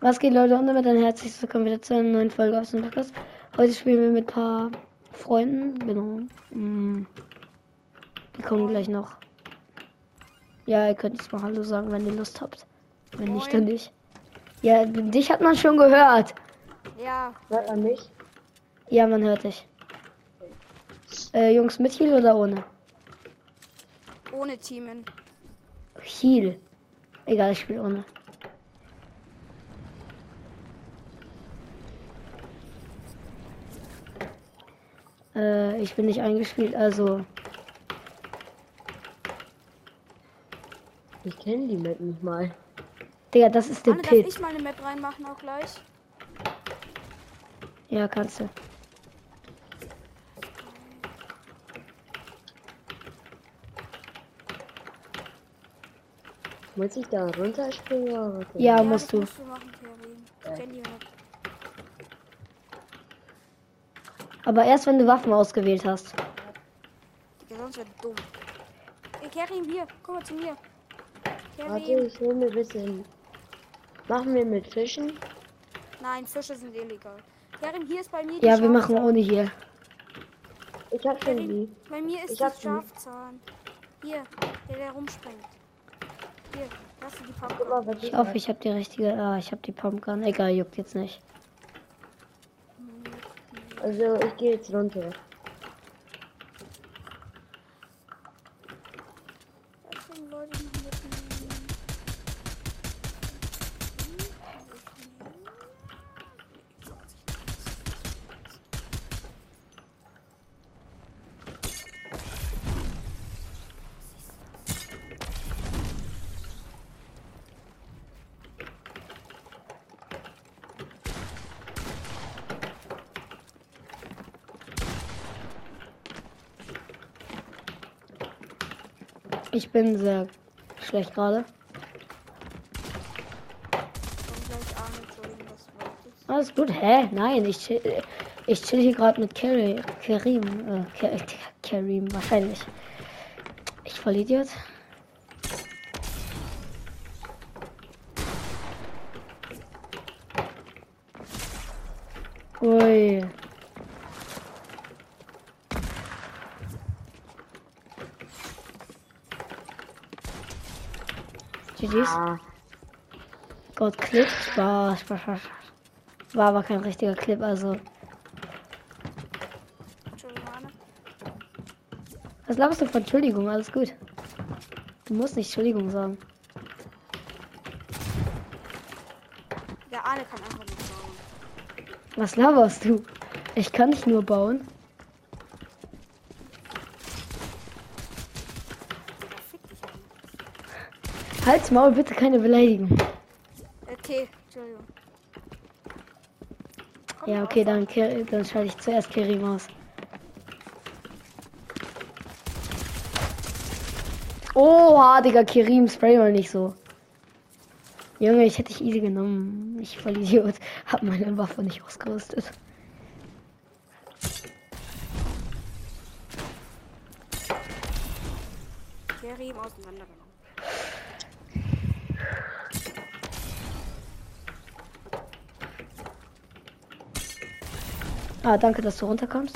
Was geht, Leute? Und damit ein herzliches Willkommen wieder zu einer neuen Folge aus dem Podcast. Heute spielen wir mit ein paar Freunden. Genau. Mm. Die kommen gleich noch. Ja, ihr könnt jetzt mal Hallo sagen, wenn ihr Lust habt. Wenn nicht, dann nicht. Ja, dich hat man schon gehört. Ja, Hört man mich? Ja, man hört dich. Äh, Jungs, mit Heal oder ohne? ohne Teamen. Heal. Egal, ich spiele ohne. Äh, ich bin nicht eingespielt, also Ich kenne die Map nicht mal. Digga, das ist der Anne, darf Pit. ich mal eine Map reinmachen auch gleich? Ja, kannst du. Muss ich da runterspringen was? Ja, musst du. musst du machen, Kerim. Ich kenn die Map. Aber erst wenn du Waffen ausgewählt hast. Digga, sonst wird dumm. Ey, Kerim, hier, komm mal zu mir. Warte, Kerim. ich hol mir ein bisschen. Machen wir mit Fischen? Nein, Fische sind illegal. Kerim, hier ist bei mir Ja, die wir machen ohne hier. Ich hab schon Kerim, die. bei mir ist Ich die hab die. Schafzahn. Hier, der, der rumspringt. Hier, lass die was Ich hoffe, ich habe die richtige. Ah, ich habe die Pumpgun. Egal, juckt jetzt nicht. Also, ich gehe jetzt runter. Ich bin sehr schlecht gerade. Alles gut. Hä? Nein, ich chill, ich chill hier gerade mit Kerim. Äh, Ke- Kerim, wahrscheinlich. Ich voll Idiot. GG's. Ah, Gott, Clip. Spaß. War aber kein richtiger Clip, also. Was glaubst du von Entschuldigung? Alles gut. Du musst nicht Entschuldigung sagen. Der Arne kann einfach nicht bauen. Was laberst du? Ich kann nicht nur bauen. Digga, fick dich an. Halt's Maul, bitte keine beleidigen. Okay, Entschuldigung. Komm Ja, okay, dann, dann schalte ich zuerst Kerim aus. Oha, Digga, Kerim, spray mal nicht so. Junge, ich hätte dich easy genommen. Ich voll Idiot. Hab meine Waffe nicht ausgerüstet. Kerim auseinandergenommen. Ah, danke, dass du runterkommst.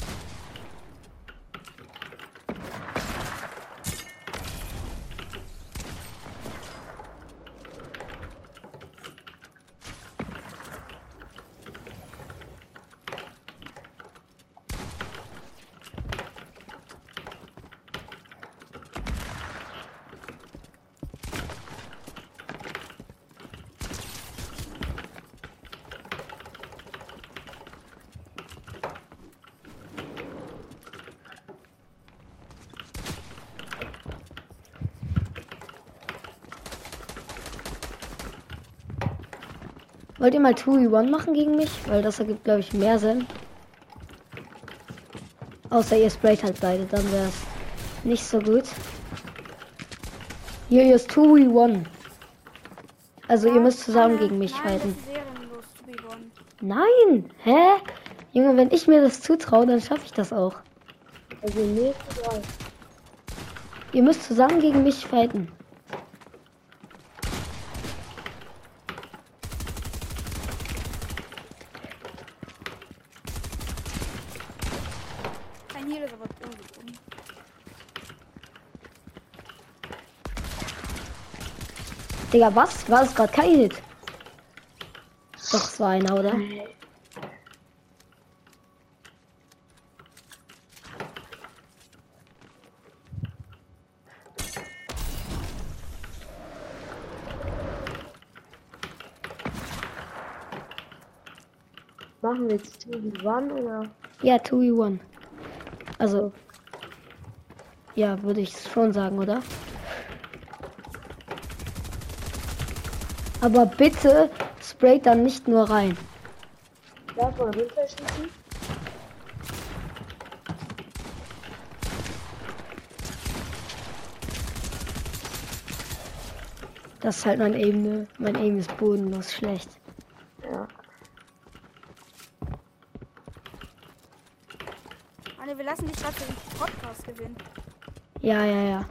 Wollt ihr mal 2v1 machen gegen mich? Weil das ergibt, glaube ich, mehr Sinn. Außer ihr sprayt halt beide, dann wäre es nicht so gut. Hier, hier ist 2v1. Also ihr müsst zusammen Arne, gegen mich nein, fighten. One. Nein! Hä? Junge, wenn ich mir das zutraue, dann schaffe ich das auch. also Mal. Ihr müsst zusammen gegen mich fighten. Heal ist aber irgendwie dumm. Digga, was? War es gerade kein Hit? Doch, es war einer, oder? Machen wir jetzt 2v1 oder? Ja, 2v1. Also. Ja, würde ich schon sagen, oder? Aber bitte sprayt dann nicht nur rein. Darf man runterschießen? Das ist halt mein Aim, ne? Mein Aim ist bodenlos schlecht. Ja. Anne, wir lassen dich gerade für den Podcast gewinnen. Ja, ja, ja.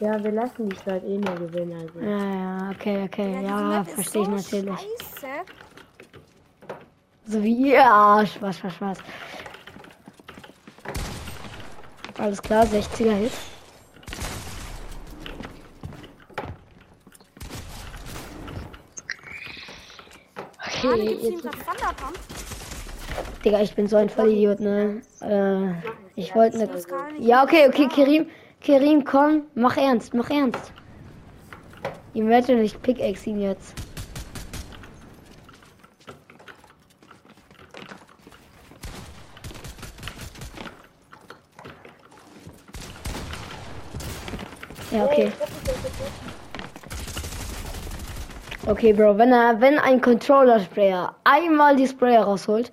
Ja, wir lassen dich halt eh nur gewinnen. Also. Ja, ja, okay, okay. Ja, ist verstehe ich so natürlich. Scheiße. So wie ja, Spaß, Spaß, Spaß. Alles klar, 60er Hit. Okay, jetzt Thunderpump? Digga, ich bin so ein Vollidiot, ne? Äh, ich wollte ne. Ja, okay, okay, Kerim, Kerim, komm, mach ernst, mach ernst. Imagine, ich pickaxe ihn jetzt. Ja, okay. Okay, Bro, wenn er, wenn ein Controller-Sprayer einmal die Sprayer rausholt,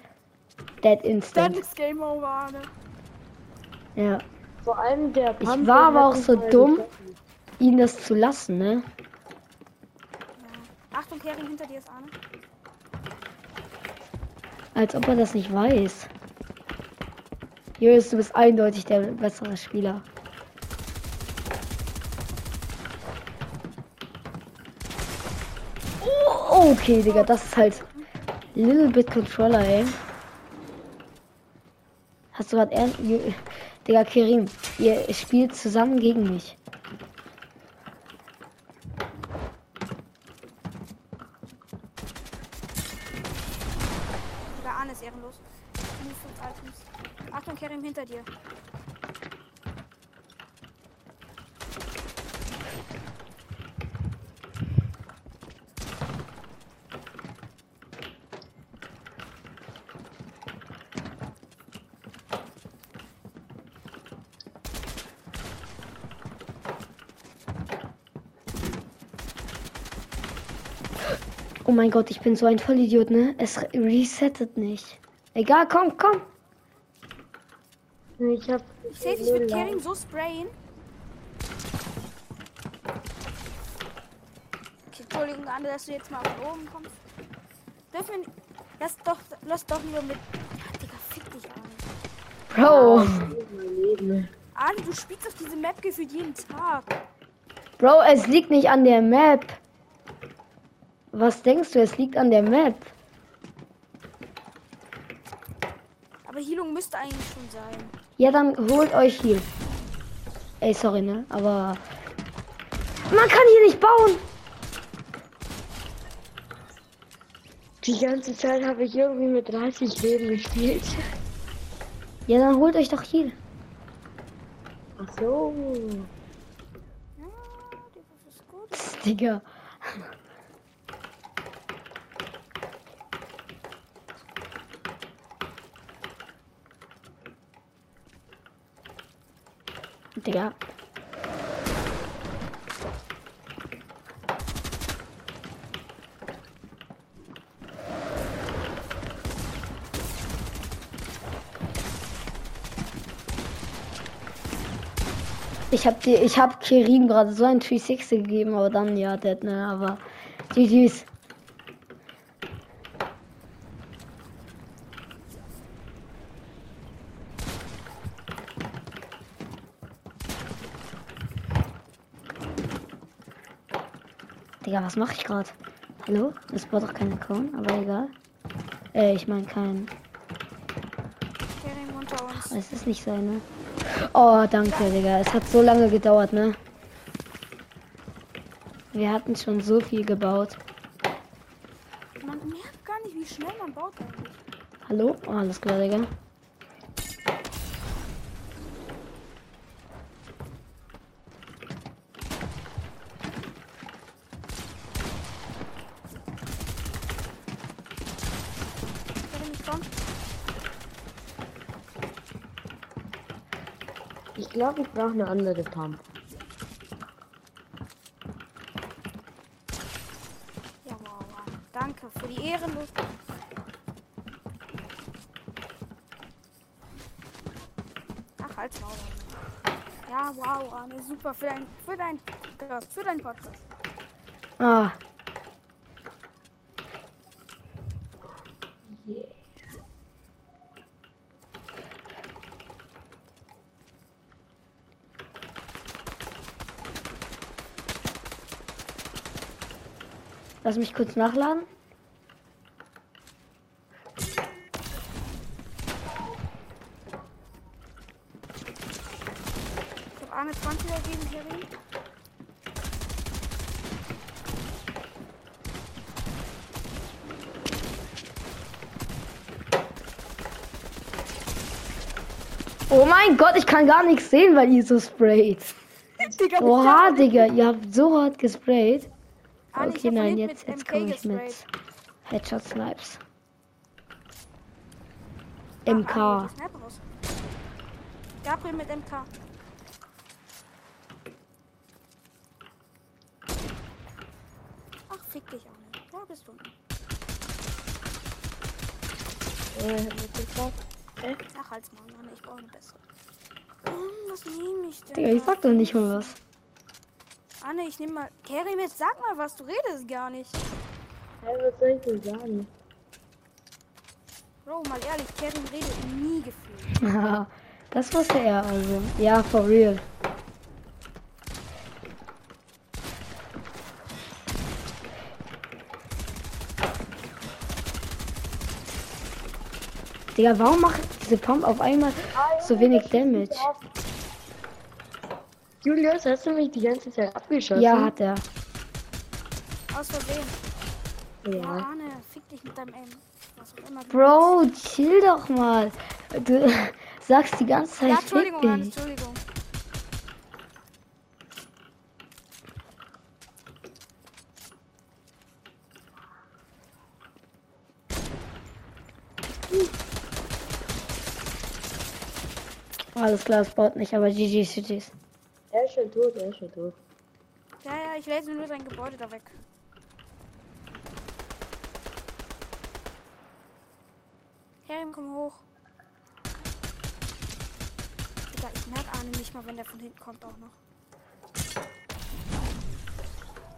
dead Dann instant. ist Game Over, Anne. Ja. Vor allem der Ich Pump, war der aber auch so mal dumm. getroffen. ihn das zu lassen, ne? Ja. Achtung, Kering, hinter dir ist Arne. Als ob er das nicht weiß. Julius, du bist eindeutig der bessere Spieler. Oh, okay, Digga, das ist halt Little Bit Controller, ey. Hast du gerade ernst? Digga, Kerim, ihr spielt zusammen gegen mich. Digga, Arne ist ehrenlos. Move 5 Items. Achtung, Kering, hinter dir. Oh mein Gott, ich bin so ein Vollidiot, ne? Es re- resettet nicht. Egal, komm, komm. Ich hab. Ich sehe dich mit Kering so sprayen. Okay, Entschuldigung, Anne, dass du jetzt mal von oben kommst. Dürfen wir nicht. Lass doch, lass doch lieber mit. Ja, Digga, fick dich, Arne. Bro. Arne, du spielst auf diese Map gefühlt jeden Tag. Bro, es liegt nicht an der Map. Was denkst du, es liegt an der Map? Aber Heilung müsste eigentlich schon sein. Ja, dann holt euch hier. Ey, sorry, ne? Aber man kann hier nicht bauen. Die ganze Zeit habe ich irgendwie mit 30 Leben gespielt. Ja, dann holt euch doch hier. Ach so. Ja, die Waffe ist gut. Digga. Digga. Ich hab dir, ich hab Kerim gerade so ein 360 gegeben, aber dann ja, dead, ne, aber GG's. Digga, was mache ich gerade? Hallo? Das war doch kein Account, aber egal. Äh, ich meine kein. bei uns. Es ist nicht seine. Oh, danke, Digga. Es hat so lange gedauert, ne? Wir hatten schon so viel gebaut. Man merkt gar nicht, wie schnell man baut eigentlich. Hallo? Oh, alles klar, Digga. Soll ich glaube, ich brauche eine andere Pump. Ja, wow, wow. Danke für die Ehrenlos. Ach, Maul. Arne. Ja, wow, Arne, super für dein, für dein, für dein Podcast. Ah. Lass mich kurz nachladen. Ich hab Arne 20 gegeben, Kevin. Oh mein Gott, ich kann gar nichts sehen, weil ihr so sprayt. Digga, Oha, Digga, ihr habt so hart gesprayt. Okay, nein, jetzt, mit jetzt MK komme ich mit. Headshot Snipes. Arne, MK. raus. Gabriel mit MK. Ach, fick dich, Arne. Da bist du. Äh, was ist das? Ach, halt's mal, Arne, ich brauche eine bessere. Hm, was nehme ich denn? Digga, ich sag doch nicht mal was. Anne, ich nehme mal. Kerim, jetzt sag mal was, du redest gar nicht. Hey, was soll ich denn sagen? Bro, mal ehrlich, Kerim redet nie gefühlt. Das wusste er also. Ja, for real. Digga, warum macht diese Pump auf einmal so wenig Damage? Julius, hast du mich die ganze Zeit abgeschossen? Ja, hat er. Aus Versehen. Ja, Ja. Arne, fick dich mit deinem Aim. Bro, chill doch mal. Du sagst die ganze Zeit Ja, fick Entschuldigung, Arne, dich. Entschuldigung. Alles klar, es baut nicht, aber GG GG's. Er ist schon tot, er ist schon tot. Ja, ja, ich lese nur sein Gebäude da weg. Kerim, komm hoch. Digga, ich merke Arne nicht mal, wenn der von hinten kommt auch noch.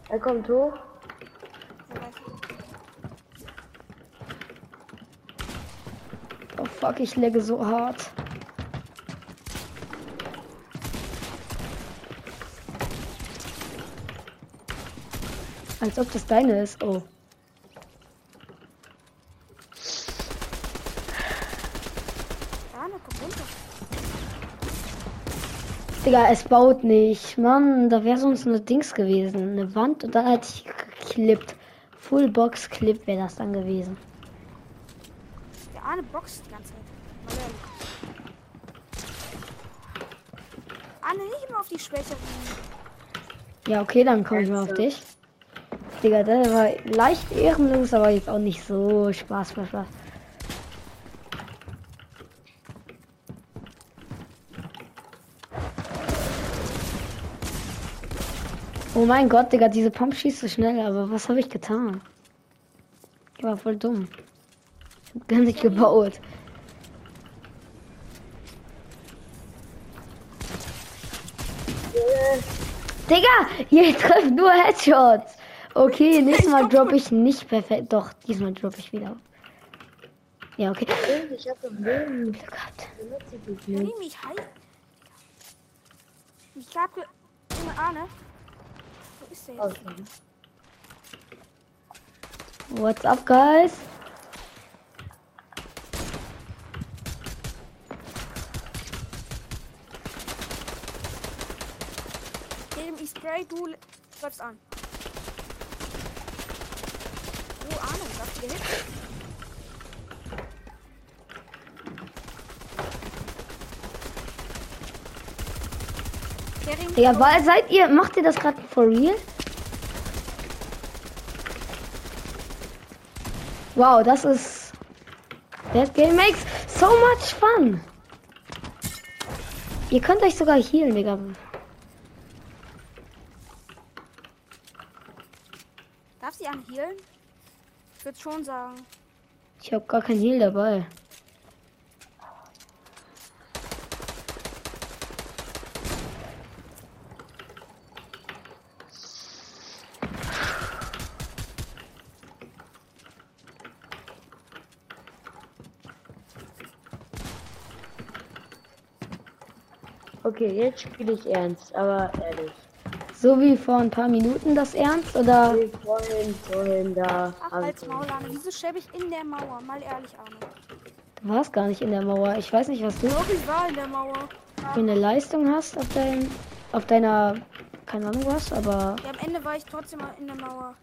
Er kommt hoch. Oh fuck, ich legge so hart. Als ob das deine ist. Oh. Digga, es baut nicht. Mann, da wäre sonst eine Dings gewesen. Eine Wand und dann hätte ich geklippt. Full Box Clip wäre das dann gewesen. Der Arne boxt die ganze Zeit. Arne, nicht immer auf die Schwächeren. Ja, okay, dann komme ich mal auf dich. Digga, das war leicht ehrenlos, aber jetzt auch nicht so Spaß, Spaß, Spaß. Oh mein Gott, Digga, diese Pump schießt so schnell, aber was habe ich getan? Ich war voll dumm. Ich hab gar nicht gebaut. Digga, ihr trefft nur Headshots. Okay, nächstes Mal droppe ich nicht perfekt. Doch, diesmal droppe ich wieder. Ja, okay. Ich hab den Willen. Wie mich heißt. Ich glaube, eine Ahne. Wo ist der jetzt? Okay. What's up, guys? Dem ich spray, du läufst an. Arne, das gehit. Kerim, Digga, wa- seid ihr, macht ihr das gerade for real? Wow, das ist. That game makes so much fun. Ihr könnt euch sogar healen, Digga. darf sie anhealen? Ich würde schon sagen. Ich habe gar kein Heal dabei. Okay, jetzt spiele ich ernst, aber ehrlich. So wie vor ein paar Minuten das ernst oder? Nee, Vorhin, vorhin, da. Ach, als ich- Maul, Arne. Wieso schäbe ich in der Mauer? Mal ehrlich, Arne. Du warst gar nicht in der Mauer. Ich weiß nicht, was du Doch, ich war in der Mauer. für eine Leistung hast auf dein, auf deiner, keine Ahnung was, aber Ja, am Ende war ich trotzdem mal in der Mauer.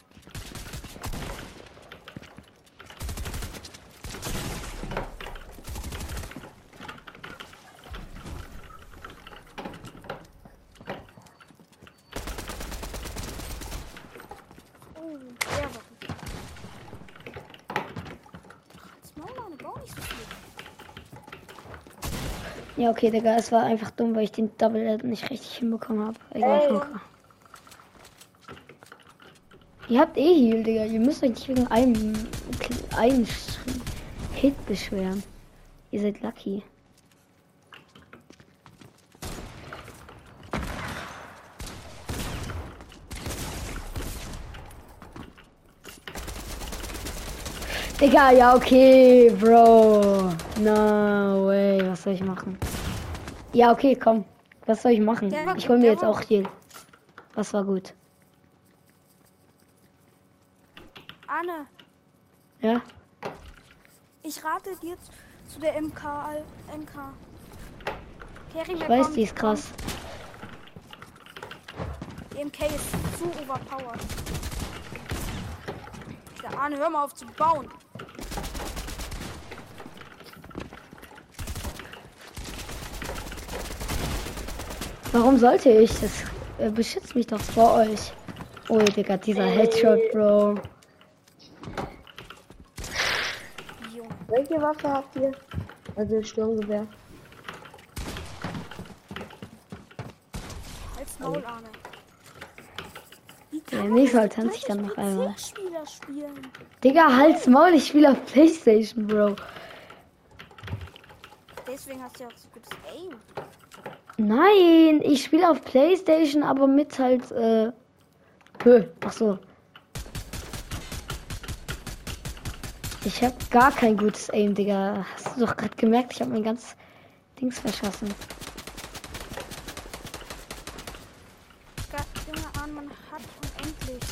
Oh, der war gut. Ach, als Maulane, bau nicht so viel. Ja okay, Digga, es war einfach dumm, weil ich den Double Dead nicht richtig hinbekommen habe. Egal, Ey. Funker. Ihr habt eh Heal, Digga. Ihr müsst euch nicht wegen einem, einem Hit beschweren. Ihr seid lucky. Digga, ja, okay, Bro. No way. Was soll ich machen? Ja, okay, komm. Was soll ich machen? War Ich hol mir jetzt auch Heal. Was war gut? Anne, Ja? ich rate dir zu- zu der MK. MK. Kerim, Ich weiß, kommt? die ist krass. Die MK ist zu overpowered. Der Arne, hör mal auf zu bauen. Warum sollte ich? Das beschützt mich doch vor euch. Oh, Digga, dieser Headshot, Bro. Welche Waffe habt ihr? Also Sturmgewehr. Als Maul, Arne. Ja, Mal das tanze ich dann noch einmal. Digga, halt's Maul, ich spiele auf Playstation, Bro. Deswegen hast du ja auch so gutes Aim. Nein, ich spiele auf Playstation, aber mit halt, äh. Hö, ach so. Ich hab gar kein gutes Aim, Digga. Hast du doch gerade gemerkt, ich habe mein ganz Dings verschossen. Junge, Arne, man hat unendlich.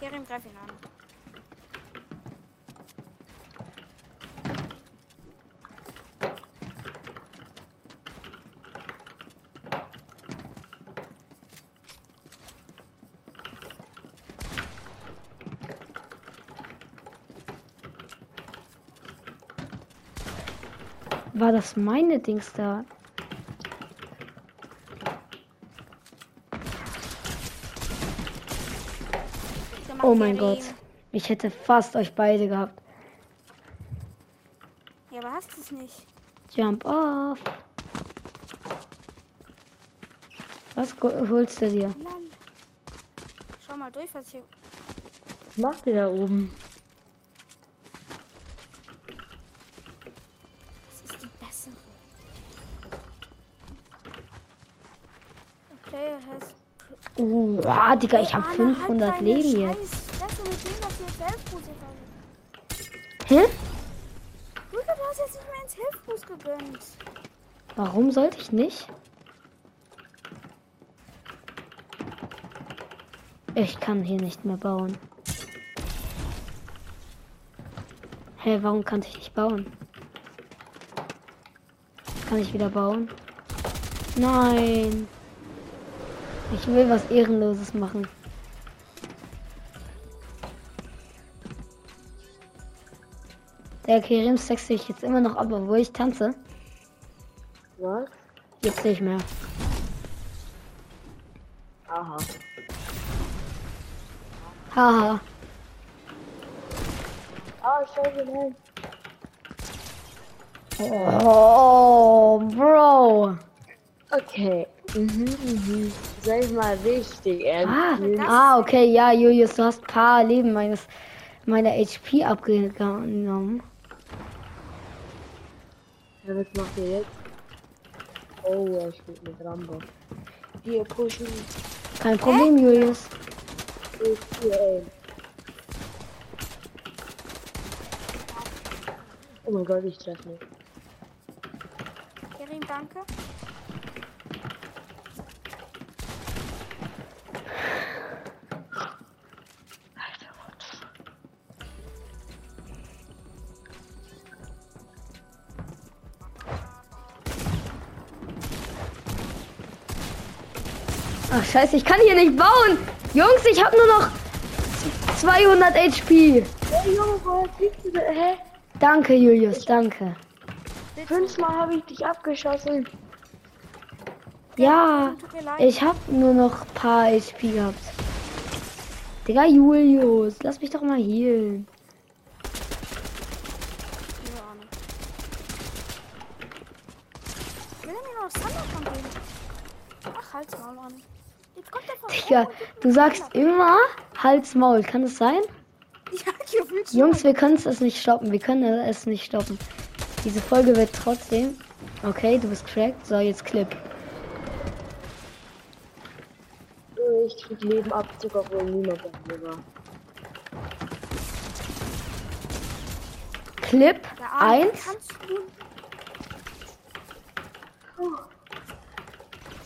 Kerim, greif ihn an. War das meine Dings da? Oh mein. Gott. Ich hätte fast euch beide gehabt. Ja, aber hast du es nicht. Jump off. Was go- holst du dir? Schau mal durch, was hier. Was macht ihr da oben? Ah, Digga, ich habe Anna, 500 halt deine Leben jetzt. Hä? Luca, du hast jetzt nicht mehr ins Hilfboost gegönnt. Warum sollte ich nicht? Ich kann hier nicht mehr bauen. Hä, warum kann ich nicht bauen? Kann ich wieder bauen? Nein. Ich will was Ehrenloses machen. Der Kerim sexe ich jetzt immer noch ab, obwohl ich tanze. Was? Jetzt nicht mehr. Aha. Haha. Ah, scheiße, nein. Oh, Bro. Okay. Mhm, mhm. Soll ich mal richtig Ah, ah, okay, ja, Julius, du hast ein paar Leben meines meiner HP abgenommen. Ja, was macht ihr jetzt? Oh, er spielt mit Rambo. Wir pushen. Kein Problem, Julius. Ist hier, ey. Oh mein Gott, ich treffe nicht. Kerim, danke. Scheiße, ich kann hier nicht bauen. Jungs, ich habe nur noch 200 HP. Hey Junge, woher du? Hä? Danke, Julius, danke. Fünfmal habe ich dich abgeschossen. Ja, ich habe nur noch ein paar HP gehabt. Digga, Julius, lass mich doch mal healen. Nö, Arne. Will er mir noch Thundercon geben? Ach, halt's mal, Arne. Jetzt kommt der von Digga, oben und gibt mir du sagst immer Hals Maul, kann es sein? Ja. Jungs, wir können es nicht stoppen. Wir können es nicht stoppen. Diese Folge wird trotzdem. Okay, du bist cracked. So, jetzt Clip. Ich krieg Lebenabzug, obwohl niemand bei mir war. Clip Ja, Arne, 1. Kannst du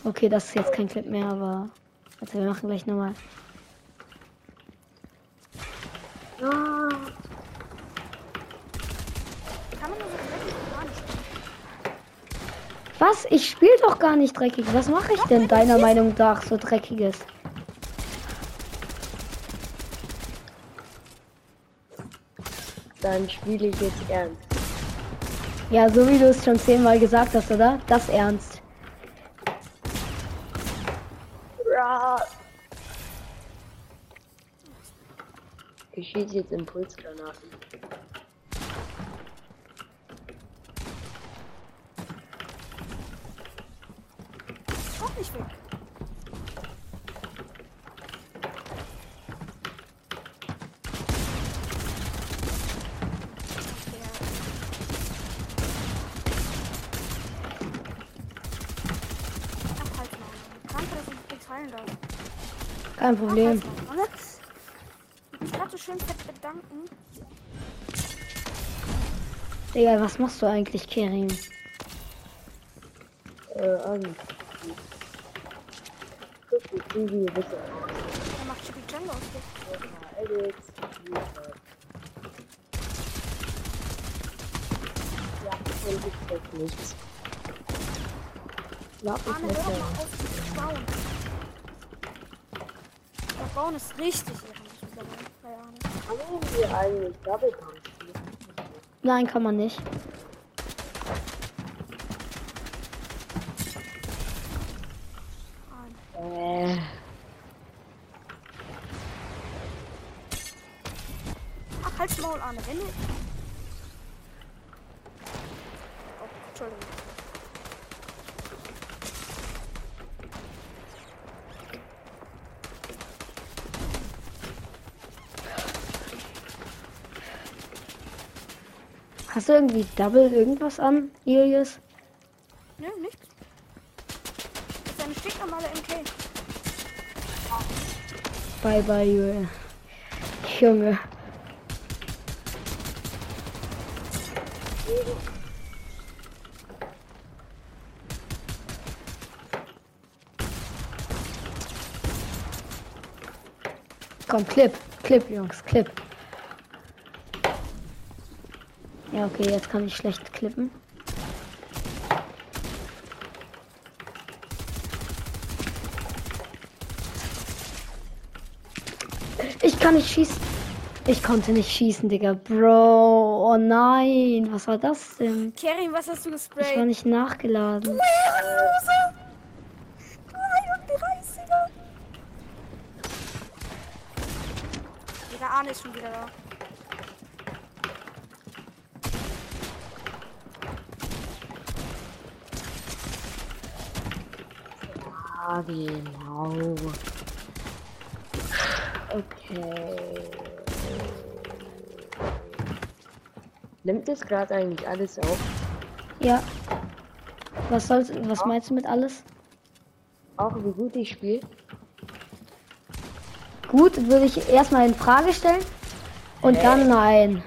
Okay, das ist jetzt kein Clip mehr, aber. Also, wir machen gleich nochmal. Ah, Kann man so. Was? Ich spiele doch gar nicht dreckig. Was mache ich denn deiner Meinung nach so dreckiges? dann spiele ich jetzt ernst. Ja, so wie du es schon zehnmal gesagt hast, oder? Das ernst. Ich schieße jetzt Impulsgranaten. Auch nicht weg. Halt mal. Danke, dass ich nichts heilen darf. Kein Ach, Problem. halt mal. Ich muss gerade so schön fett bedanken. Digga, was machst du eigentlich, Kerim? Äh, an. Wir wissen. Er macht Chippy Chan aus dir. Ja, ich will jetzt nichts. Glaub ich Arne, hör doch mal auf zu bauen. Der Bauen ist richtig Arne. Haben wir eigentlich Double? Nein, kann man nicht. Ach, halt's Maul, Arne. Wenn du... Oh, Entschuldigung. Hast du irgendwie Double irgendwas an, Julius? Nö, nichts. Das ist eine stinknormale MK. Bye bye, Julius. Junge. Komm, Clip. Clip, Jungs, Clip. Ja, okay, jetzt kann ich schlecht klippen. Ich kann nicht schießen. Ich konnte nicht schießen, Digga. Bro, oh nein, was war das denn? Kerim, was hast du gesprayt? Ich war nicht nachgeladen. Du Ehrenloser! 31er! Digga, Arne ist schon wieder da. Genau. Okay. Nimmt es gerade eigentlich alles auf? Ja. Was soll's, was meinst du mit alles? Auch wie gut ich spiele? Gut, würde ich erstmal in Frage stellen. Und dann nein.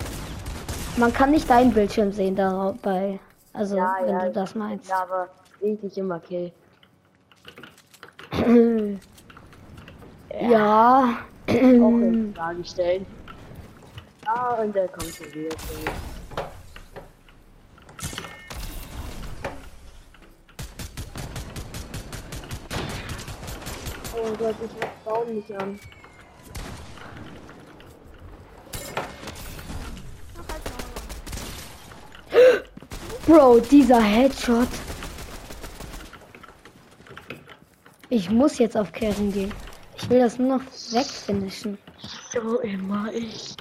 Man kann nicht deinen Bildschirm sehen dabei. Also, wenn du das meinst. Ja, aber richtig immer kill. Ja. Auch in Frage stellen. Ah, und der kommt schon wieder zurück. Oh Gott, ich hab Baum nicht an. Bro, dieser Headshot. Ich muss jetzt auf Kehren gehen. Ich will das nur noch wegfinishen. So immer ich.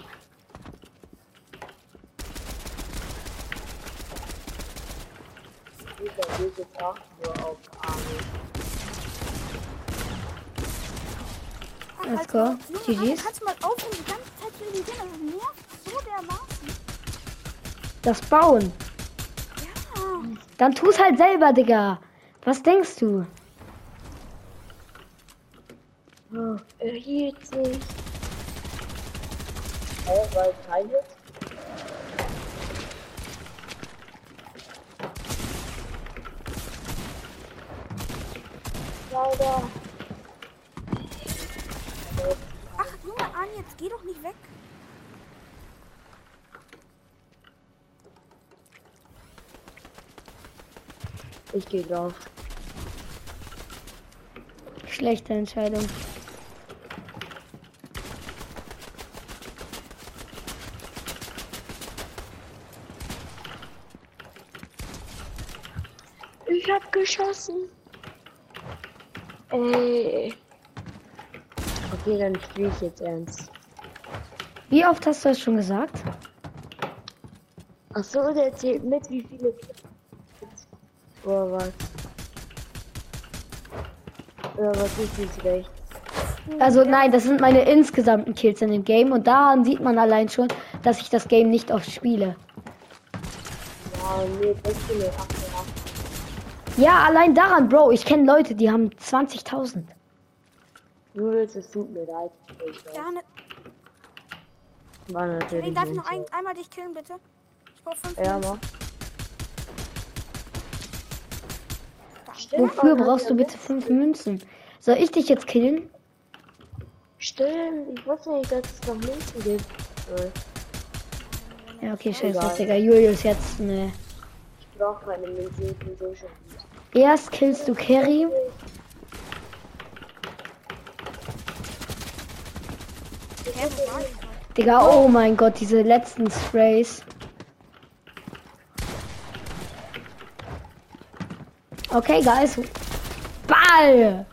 Let's go. GG's. kannst du mal aufhören, die ganze Zeit zu? Das nervt so dermaßen. Das Bauen. Ja. Dann tu's halt selber, Digga. Was denkst du? Oh, er hielt sich. Hä, war es kein Hit? Leider. Ach, Junge, Arne, jetzt geh doch nicht weg. Ich gehe drauf. Schlechte Entscheidung. Ich hab geschossen. Ey. Okay, dann spiele ich jetzt ernst. Wie oft hast du das schon gesagt? Ach so, der zählt mit, wie viele. Oder was? Oder was ist jetzt recht? Also nein, das sind meine insgesamten Kills in dem Game und daran sieht man allein schon, dass ich das Game nicht oft spiele. Ja, nee, das ist eine 8 Ja, allein daran, Bro, ich kenne Leute, die haben 20.000. Du willst, es tut mir leid. Ich weiß. Gerne. War natürlich. Wen darf ich noch ein, einmal dich killen, bitte? Ich brauche fünf Ja, Minuten. mach. Wofür brauchst du bitte fünf Münzen? Soll ich dich jetzt killen? Stimmt, ich wusste nicht, dass es noch Münzen gibt. Ja, okay, scheiße. Digga. Julius jetzt, ne. Ich brauche keine Münzen, ich bin so schon. Erst killst du Carry. Digga, oh mein Gott, diese letzten Sprays. Okay, guys. Ball!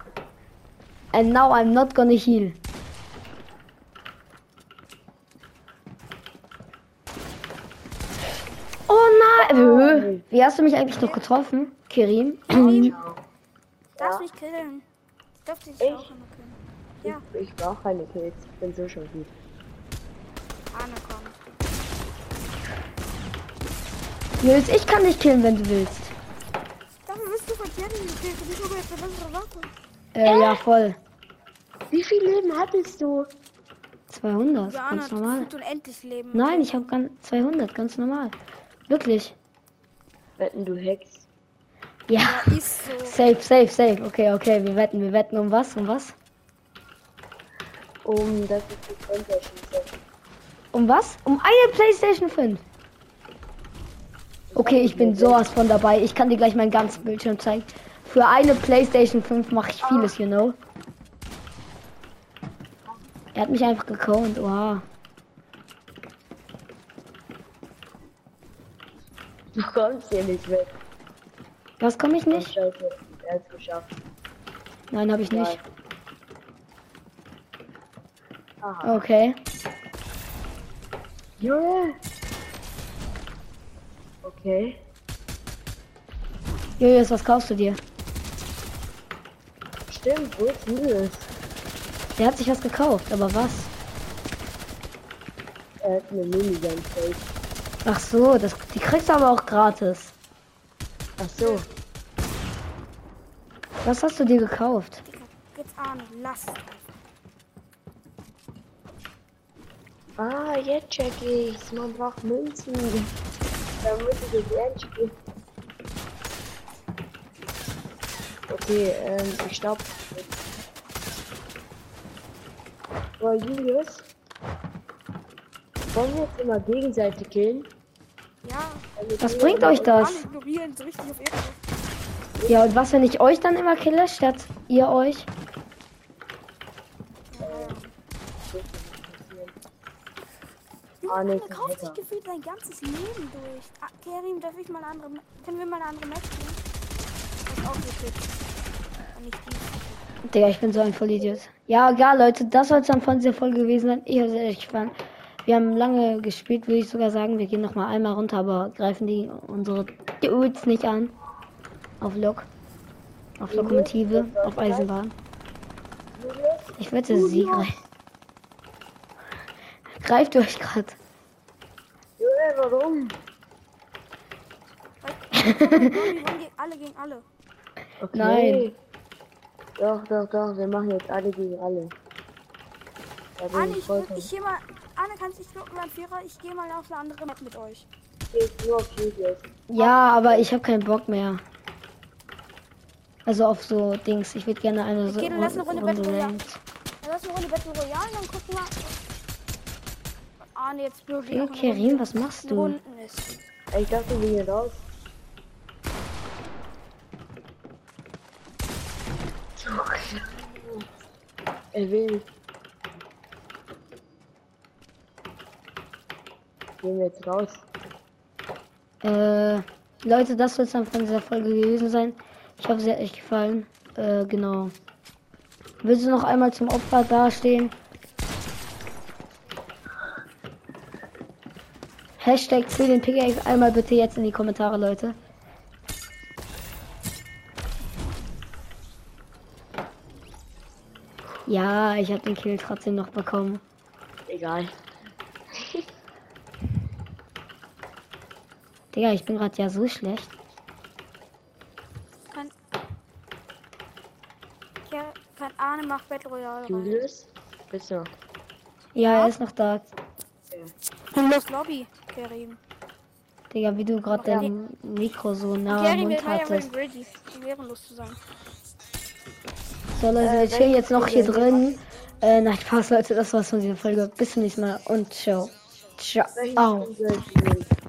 And now I'm not gonna heal. Oh nein! Äh, Wie hast du mich eigentlich noch getroffen, Kirin? Darfst mich killen. Ich darf dich auch einmal killen. Ja, Ich, ich brauche keine Kills, ich bin so schon gut. Arne kommt. Julius, ich kann dich killen, wenn du willst. Dafür bist du verkehrt in die Kills. Du bist aber jetzt eine bessere Waffe. Äh, ja, voll. Wie viel Leben hattest du? 200, Ja, ganz normal. gefühlt unendlich Leben. Nein, ich habe ganz 200, ganz normal. Wirklich. Wetten du Hex? Ja. Ja, ist so. Safe, safe, safe. Okay, okay, wir wetten, wir wetten um was, um was? Um das ist die Konterschieße. Um was? Um eine PlayStation 5. Okay, ich bin sowas von dabei. Ich kann dir gleich meinen ganzen Bildschirm zeigen. Für eine PlayStation 5 mache ich vieles, you know. Er hat mich einfach gekonnt. Oha. Du kommst hier nicht weg. Was komme ich Oh, nicht? Scheiße, er hat's geschafft. Nein, habe ich nicht. Aha. Okay. Junge! Okay. Julius, was kaufst du dir? Stimmt, wo ist Julius? Der hat sich was gekauft, aber was? Er hat eine Minigun Fake. Ach so, das, die kriegst du aber auch gratis. Ach so. Was hast du dir gekauft? Jetzt Arne, lass. Ah, jetzt check ich's. Man braucht Münzen. Damit ich das Ernst spiele. Okay, ähm, ich stopp. So, Julius. Wollen wir jetzt immer gegenseitig killen? Was bringt euch das? Ja, und was, wenn ich euch dann immer kille, statt ihr euch? Ah, nee, Der kauft sich gefühlt sein ganzes Leben durch. Ah, Kerim, darf ich mal eine andere. Können wir mal eine andere Match spielen? Das auch nicht. Digga, ich bin so ein Vollidiot. Ja, egal, Leute, das soll es dann von dieser Folge gewesen sein. Ich habe es echt gefallen. Wir haben lange gespielt, würde ich sogar sagen. Wir gehen noch mal einmal runter, aber greifen die unsere Dudes nicht an. Auf Lok. Auf Lokomotive, auf Eisenbahn. Ich wette, sie greift. Greift euch gerade. Junge, warum? Alle gegen alle. Okay. Nein. Doch, doch, doch, wir machen jetzt alle gegen alle. Anne, ich ich, geh mal. Anne, kannst dich locken beim Vierer? Ich gehe mal auf eine andere Map mit euch. Ja, aber ich habe keinen Bock mehr. Also auf so Dings. Ich würde gerne eine so Okay, dann lass eine Runde Battle Royale. Dann lass eine Runde Battle Royale, dann gucken wir. Anne, jetzt wirklich. Okay, Kerim, was machst du? Ich dachte, wir gehen raus. Er will. Gehen wir jetzt raus. Äh, Leute, das soll es dann von dieser Folge gewesen sein. Ich hoffe, sie hat euch gefallen. Äh, genau. Willst du noch einmal zum Opfer dastehen? Hashtag für den Pickaxe einmal bitte jetzt in die Kommentare, Leute. Ja, ich habe den Kill trotzdem noch bekommen. Egal. Digga, ich bin gerade ja so schlecht. Kann. Ja, kann Arne macht Battle Royale rein. Julius? Bist du? Ja, er ist noch da. Und los Lobby, Kerim. Digga, wie du gerade dein Mikro so nah am Mund ja hattest. So, Leute, wir chillen jetzt noch hier drin. Äh, nein, Spaß, Leute, das war's von dieser Folge. Bis zum nächsten Mal und ciao. Ciao.